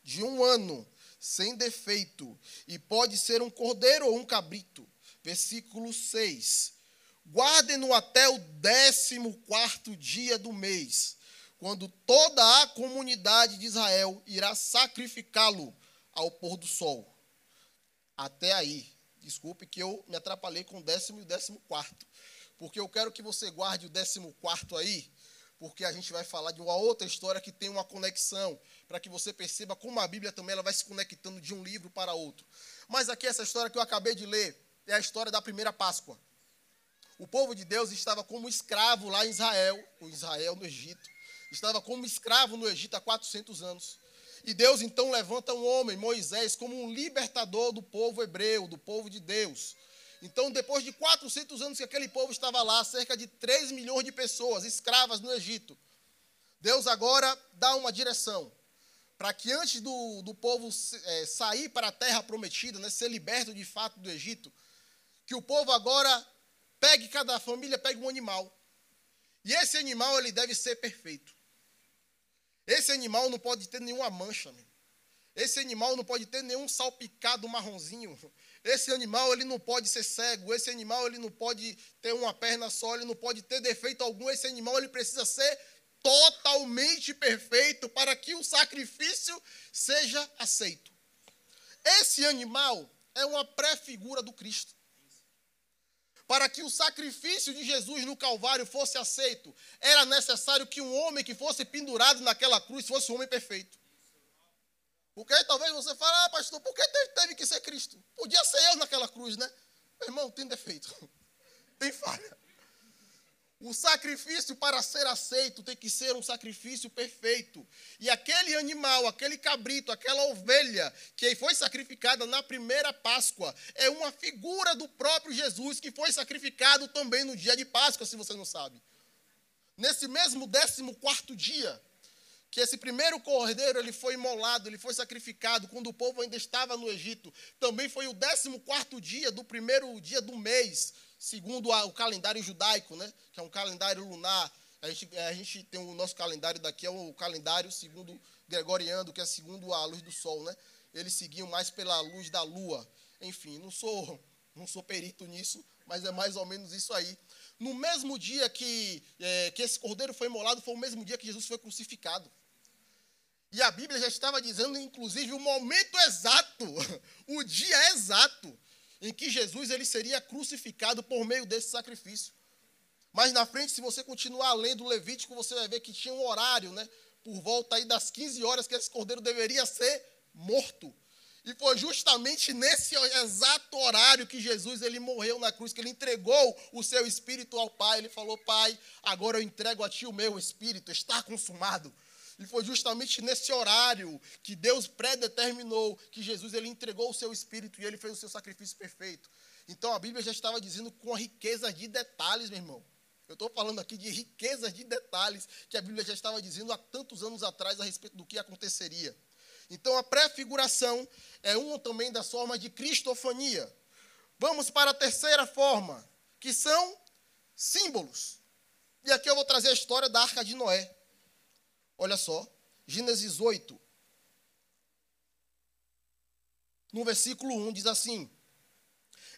de um ano, sem defeito, e pode ser um cordeiro ou um cabrito. Versículo 6. Guardem-no até o décimo quarto dia do mês quando toda a comunidade de Israel irá sacrificá-lo ao pôr do sol. Até aí. Desculpe que eu me atrapalhei com o décimo e o décimo quarto. Porque eu quero que você guarde o décimo quarto aí, porque a gente vai falar de uma outra história que tem uma conexão, para que você perceba como a Bíblia também ela vai se conectando de um livro para outro. Mas aqui essa história que eu acabei de ler é a história da primeira Páscoa. O povo de Deus estava como escravo lá em Israel, em Israel no Egito. Estava como escravo no Egito há 400 anos. E Deus então levanta um homem, Moisés, como um libertador do povo hebreu, do povo de Deus. Então, depois de 400 anos que aquele povo estava lá, cerca de 3 milhões de pessoas escravas no Egito, Deus agora dá uma direção para que antes do, do povo é, sair para a terra prometida, né, ser liberto de fato do Egito, que o povo agora pegue, cada família pegue um animal. E esse animal ele deve ser perfeito. Esse animal não pode ter nenhuma mancha. Meu. Esse animal não pode ter nenhum salpicado marronzinho. Esse animal ele não pode ser cego, esse animal ele não pode ter uma perna só, ele não pode ter defeito algum, esse animal ele precisa ser totalmente perfeito para que o sacrifício seja aceito. Esse animal é uma pré-figura do Cristo. Para que o sacrifício de Jesus no Calvário fosse aceito, era necessário que um homem que fosse pendurado naquela cruz fosse um homem perfeito. Porque talvez você fale, ah, pastor, por que teve que ser Cristo? Podia ser eu naquela cruz, né? Meu irmão, tem defeito, <laughs> tem falha. O sacrifício para ser aceito tem que ser um sacrifício perfeito. E aquele animal, aquele cabrito, aquela ovelha que foi sacrificada na primeira Páscoa, é uma figura do próprio Jesus que foi sacrificado também no dia de Páscoa, se você não sabe. Nesse mesmo décimo quarto dia, que esse primeiro cordeiro ele foi imolado, ele foi sacrificado quando o povo ainda estava no Egito. Também foi o 14 dia do primeiro dia do mês, segundo o calendário judaico, né? que é um calendário lunar. A gente, a gente tem o nosso calendário daqui, é o calendário segundo Gregoriano, que é segundo a luz do sol. Né? Eles seguiam mais pela luz da lua. Enfim, não sou, não sou perito nisso, mas é mais ou menos isso aí. No mesmo dia que, é, que esse cordeiro foi imolado, foi o mesmo dia que Jesus foi crucificado. E a Bíblia já estava dizendo, inclusive, o momento exato, <laughs> o dia exato, em que Jesus ele seria crucificado por meio desse sacrifício. Mas na frente, se você continuar lendo o Levítico, você vai ver que tinha um horário, né? Por volta aí das 15 horas que esse cordeiro deveria ser morto. E foi justamente nesse exato horário que Jesus ele morreu na cruz, que ele entregou o seu espírito ao Pai. Ele falou: Pai, agora eu entrego a ti o meu espírito, está consumado. E foi justamente nesse horário que Deus predeterminou que Jesus ele entregou o seu espírito e ele fez o seu sacrifício perfeito. Então a Bíblia já estava dizendo com a riqueza de detalhes, meu irmão. Eu estou falando aqui de riquezas de detalhes que a Bíblia já estava dizendo há tantos anos atrás a respeito do que aconteceria. Então a prefiguração é uma também das formas de cristofania. Vamos para a terceira forma, que são símbolos. E aqui eu vou trazer a história da Arca de Noé. Olha só, Gênesis 8. No versículo 1 diz assim: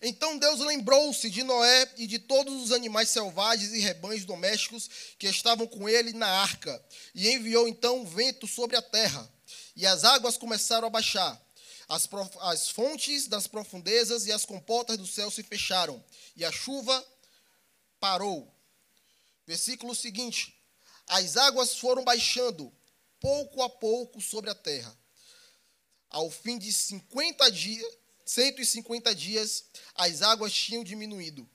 Então Deus lembrou-se de Noé e de todos os animais selvagens e rebanhos domésticos que estavam com ele na arca, e enviou então um vento sobre a terra, e as águas começaram a baixar. As, as fontes das profundezas e as comportas do céu se fecharam, e a chuva parou. Versículo seguinte: as águas foram baixando pouco a pouco sobre a terra. Ao fim de 50 dias, 150 dias, as águas tinham diminuído.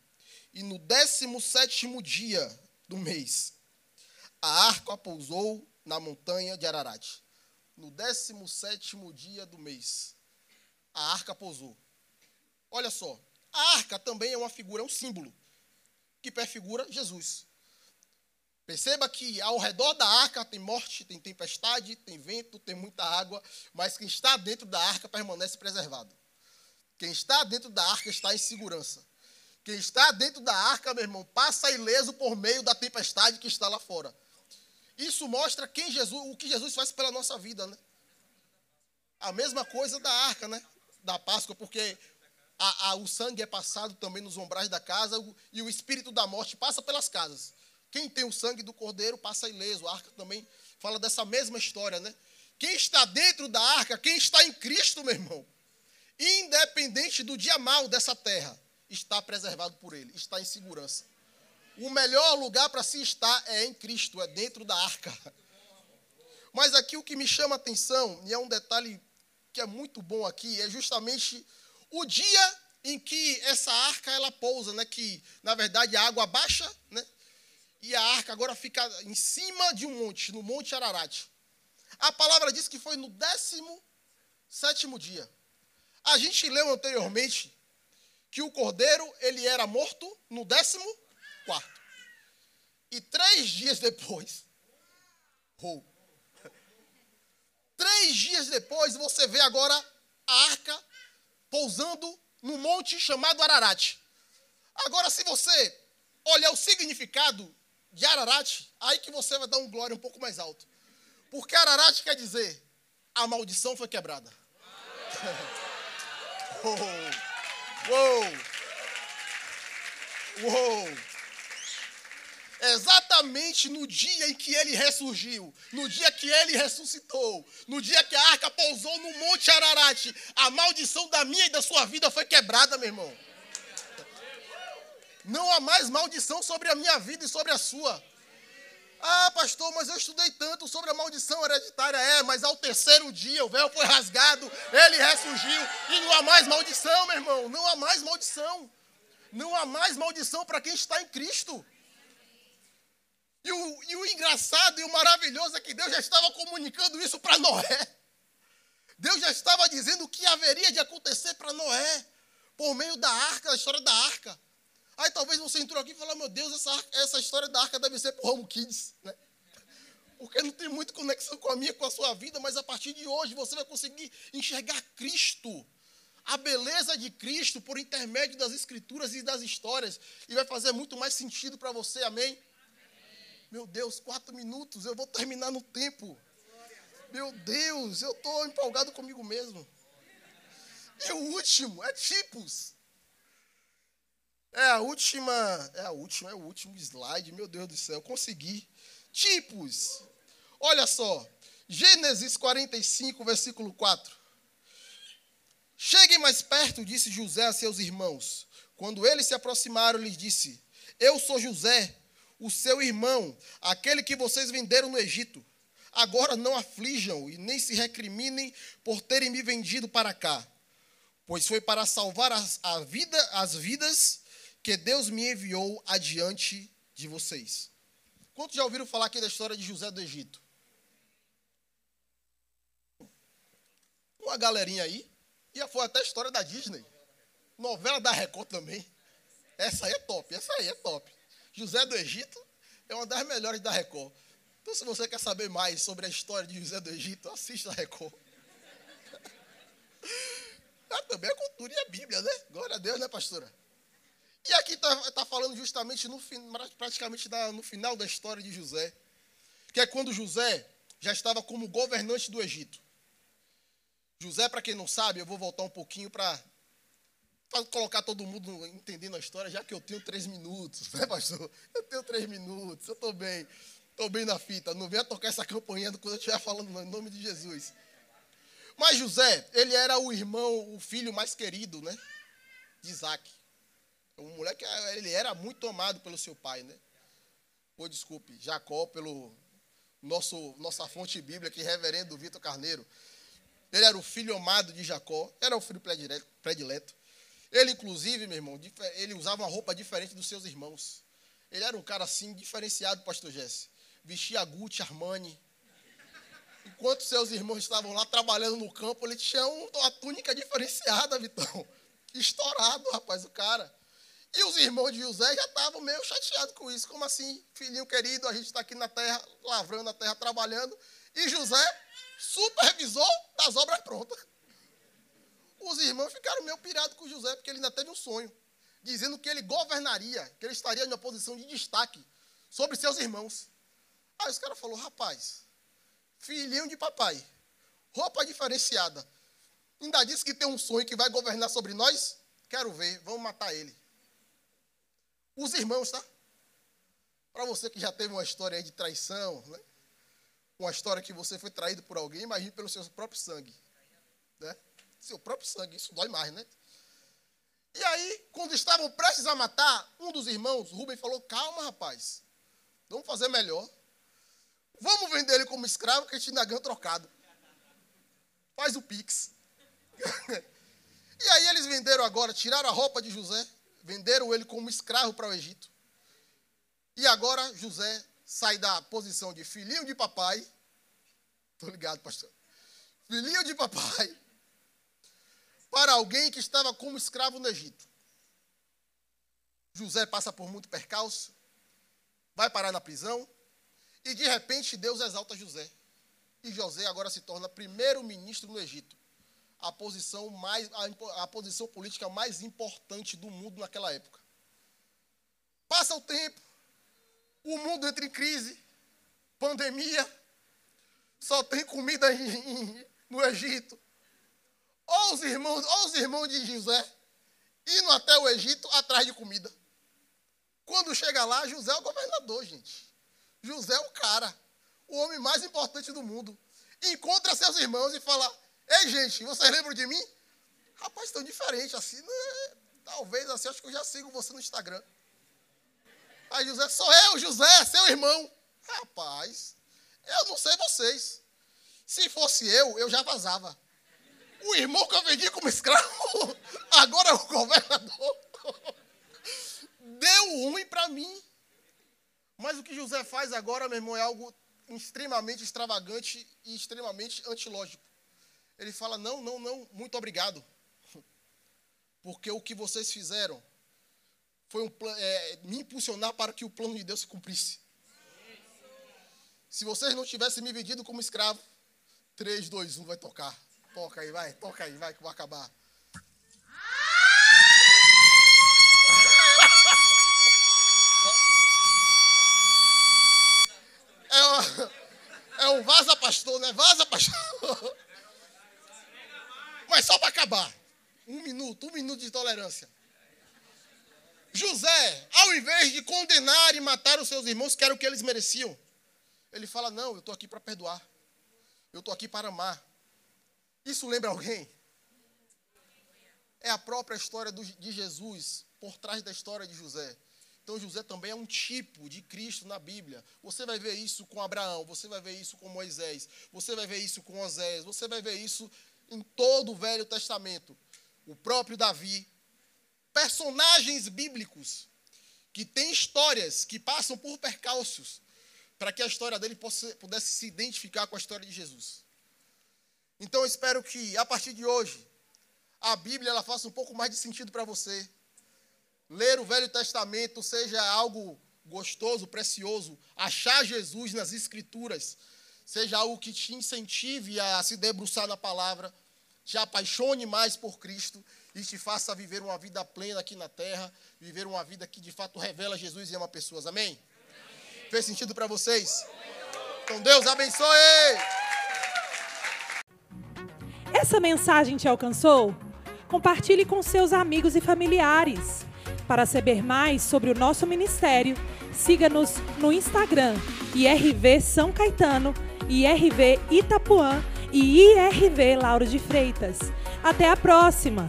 E no 17 dia do mês, a arca pousou na montanha de Ararat. No 17 dia do mês, a arca pousou. Olha só, a arca também é uma figura, é um símbolo que prefigura Jesus. Perceba que ao redor da arca tem morte, tem tempestade, tem vento, tem muita água, mas quem está dentro da arca permanece preservado. Quem está dentro da arca está em segurança. Quem está dentro da arca, meu irmão, passa ileso por meio da tempestade que está lá fora. Isso mostra quem Jesus, o que Jesus faz pela nossa vida, né? A mesma coisa da arca, né? Da Páscoa, porque a, a, o sangue é passado também nos umbrais da casa e o espírito da morte passa pelas casas. Quem tem o sangue do cordeiro passa ileso. A arca também fala dessa mesma história, né? Quem está dentro da arca, quem está em Cristo, meu irmão, independente do dia mal dessa terra, está preservado por ele, está em segurança. O melhor lugar para se estar é em Cristo, é dentro da arca. Mas aqui o que me chama a atenção, e é um detalhe que é muito bom aqui, é justamente o dia em que essa arca ela pousa, né? Que na verdade a água baixa, né? E a arca agora fica em cima de um monte, no Monte Ararat. A palavra diz que foi no décimo sétimo dia. A gente leu anteriormente que o cordeiro ele era morto no décimo quarto. E três dias depois, oh, três dias depois, você vê agora a arca pousando no monte chamado Ararat. Agora, se você olhar o significado de Ararat, aí que você vai dar um glória um pouco mais alto. Porque Ararat quer dizer, a maldição foi quebrada. <laughs> Uou! Uou! Uou! Exatamente no dia em que ele ressurgiu, no dia que ele ressuscitou, no dia que a arca pousou no Monte Ararat, a maldição da minha e da sua vida foi quebrada, meu irmão. Não há mais maldição sobre a minha vida e sobre a sua. Ah, pastor, mas eu estudei tanto sobre a maldição hereditária. É, mas ao terceiro dia o véu foi rasgado, ele ressurgiu e não há mais maldição, meu irmão. Não há mais maldição. Não há mais maldição para quem está em Cristo. E o, e o engraçado e o maravilhoso é que Deus já estava comunicando isso para Noé. Deus já estava dizendo o que haveria de acontecer para Noé por meio da arca, a história da arca. Aí talvez você entrou aqui e falou, meu Deus, essa, essa história da arca deve ser para Home Kids, né? Porque não tem muita conexão com a minha, com a sua vida, mas a partir de hoje você vai conseguir enxergar Cristo, a beleza de Cristo por intermédio das escrituras e das histórias, e vai fazer muito mais sentido para você, amém? amém? Meu Deus, quatro minutos, eu vou terminar no tempo. Meu Deus, eu estou empolgado comigo mesmo. E o último é tipos. É a última, é a última, é o último slide, meu Deus do céu, consegui. Tipos. Olha só, Gênesis 45, versículo 4. Cheguem mais perto, disse José a seus irmãos. Quando eles se aproximaram, lhes disse: Eu sou José, o seu irmão, aquele que vocês venderam no Egito. Agora não aflijam e nem se recriminem por terem me vendido para cá, pois foi para salvar as, a vida, as vidas que Deus me enviou adiante de vocês. Quantos já ouviram falar aqui da história de José do Egito? Uma galerinha aí. E foi até a história da Disney. Novela da Record também. Essa aí é top, essa aí é top. José do Egito é uma das melhores da Record. Então, se você quer saber mais sobre a história de José do Egito, assista a Record. <laughs> Ah, também é cultura e é Bíblia, né? Glória a Deus, né, pastora? E aqui está tá falando justamente no, praticamente no final da história de José, que é quando José já estava como governante do Egito. José, para quem não sabe, eu vou voltar um pouquinho para colocar todo mundo entendendo a história, já que eu tenho três minutos, <laughs> né, pastor? Eu tenho três minutos, eu estou bem, estou bem na fita. Não venha tocar essa campanha quando eu estiver falando no nome de Jesus. Mas José, ele era o irmão, o filho mais querido, né, de Isaac. Um moleque, ele era muito amado pelo seu pai, né? Pô, desculpe, Jacó, pelo nosso, nossa fonte bíblica, reverendo Vitor Carneiro. Ele era o filho amado de Jacó, era o filho predileto. Ele, inclusive, meu irmão, ele usava uma roupa diferente dos seus irmãos. Ele era um cara assim, diferenciado, pastor Jesse. Vestia Gucci, Armani. Enquanto seus irmãos estavam lá trabalhando no campo, ele tinha uma túnica diferenciada, Vitão. Estourado, rapaz, o cara. E os irmãos de José já estavam meio chateados com isso. Como assim, filhinho querido, a gente está aqui na terra, lavrando a terra, trabalhando, e José, supervisor das obras prontas. Os irmãos ficaram meio pirados com José, porque ele ainda teve um sonho, dizendo que ele governaria, que ele estaria em uma posição de destaque sobre seus irmãos. Aí os caras falaram, rapaz, filhinho de papai, roupa diferenciada, ainda disse que tem um sonho que vai governar sobre nós? Quero ver, vamos matar ele. Os irmãos, tá? Para você que já teve uma história de traição, né? uma história que você foi traído por alguém, imagine pelo seu próprio sangue. Né? Seu próprio sangue, isso dói mais, né? E aí, quando estavam prestes a matar, um dos irmãos, Rubem, falou: Calma, rapaz, vamos fazer melhor. Vamos vender ele como escravo, que a gente ainda ganha trocado. Faz o Pix. <laughs> e aí eles venderam agora, tiraram a roupa de José, venderam ele como escravo para o Egito. E agora José sai da posição de filhinho de papai. Estou ligado, pastor. Filhinho de papai. Para alguém que estava como escravo no Egito. José passa por muito percalço. Vai parar na prisão. E de repente Deus exalta José. E José agora se torna primeiro-ministro no Egito. A posição, mais, a, a posição política mais importante do mundo naquela época. Passa o tempo, o mundo entra em crise, pandemia, só tem comida em, em, no Egito. Ou os irmãos, ou os irmãos de José indo até o Egito atrás de comida. Quando chega lá, José é o governador, gente. José é o cara, o homem mais importante do mundo. Encontra seus irmãos e fala: Ei, gente, vocês lembram de mim? Rapaz, tão diferente assim. Né? Talvez assim, acho que eu já sigo você no Instagram. Aí José, sou eu, José, seu irmão. Rapaz, eu não sei vocês. Se fosse eu, eu já vazava. O irmão que eu vendi como escravo, <laughs> agora é o governador. <laughs> Deu ruim para mim. Mas o que José faz agora, meu irmão, é algo extremamente extravagante e extremamente antilógico. Ele fala: não, não, não, muito obrigado. Porque o que vocês fizeram foi um, é, me impulsionar para que o plano de Deus se cumprisse. Se vocês não tivessem me vendido como escravo, 3, 2, 1 vai tocar. Toca aí, vai, toca aí, vai, que vai acabar. <laughs> É, um vaza pastor, né? Vaza pastor. <laughs> Mas só para acabar. Um minuto, um minuto de tolerância. José, ao invés de condenar e matar os seus irmãos, que era o que eles mereciam, ele fala: Não, eu estou aqui para perdoar. Eu estou aqui para amar. Isso lembra alguém? É a própria história de Jesus por trás da história de José. Então, José também é um tipo de Cristo na Bíblia. Você vai ver isso com Abraão, você vai ver isso com Moisés, você vai ver isso com Osés, você vai ver isso em todo o Velho Testamento. O próprio Davi. Personagens bíblicos que têm histórias que passam por percalços para que a história dele pudesse se identificar com a história de Jesus. Então eu espero que a partir de hoje a Bíblia ela faça um pouco mais de sentido para você. Ler o Velho Testamento seja algo gostoso, precioso, achar Jesus nas escrituras seja algo que te incentive a se debruçar na palavra, te apaixone mais por Cristo e te faça viver uma vida plena aqui na terra, viver uma vida que de fato revela Jesus e ama pessoas. Amém? Amém. Fez sentido para vocês? Então Deus abençoe! Essa mensagem te alcançou? Compartilhe com seus amigos e familiares. Para saber mais sobre o nosso ministério, siga-nos no Instagram, IRV São Caetano IRV Itapuã e IRV Lauro de Freitas. Até a próxima!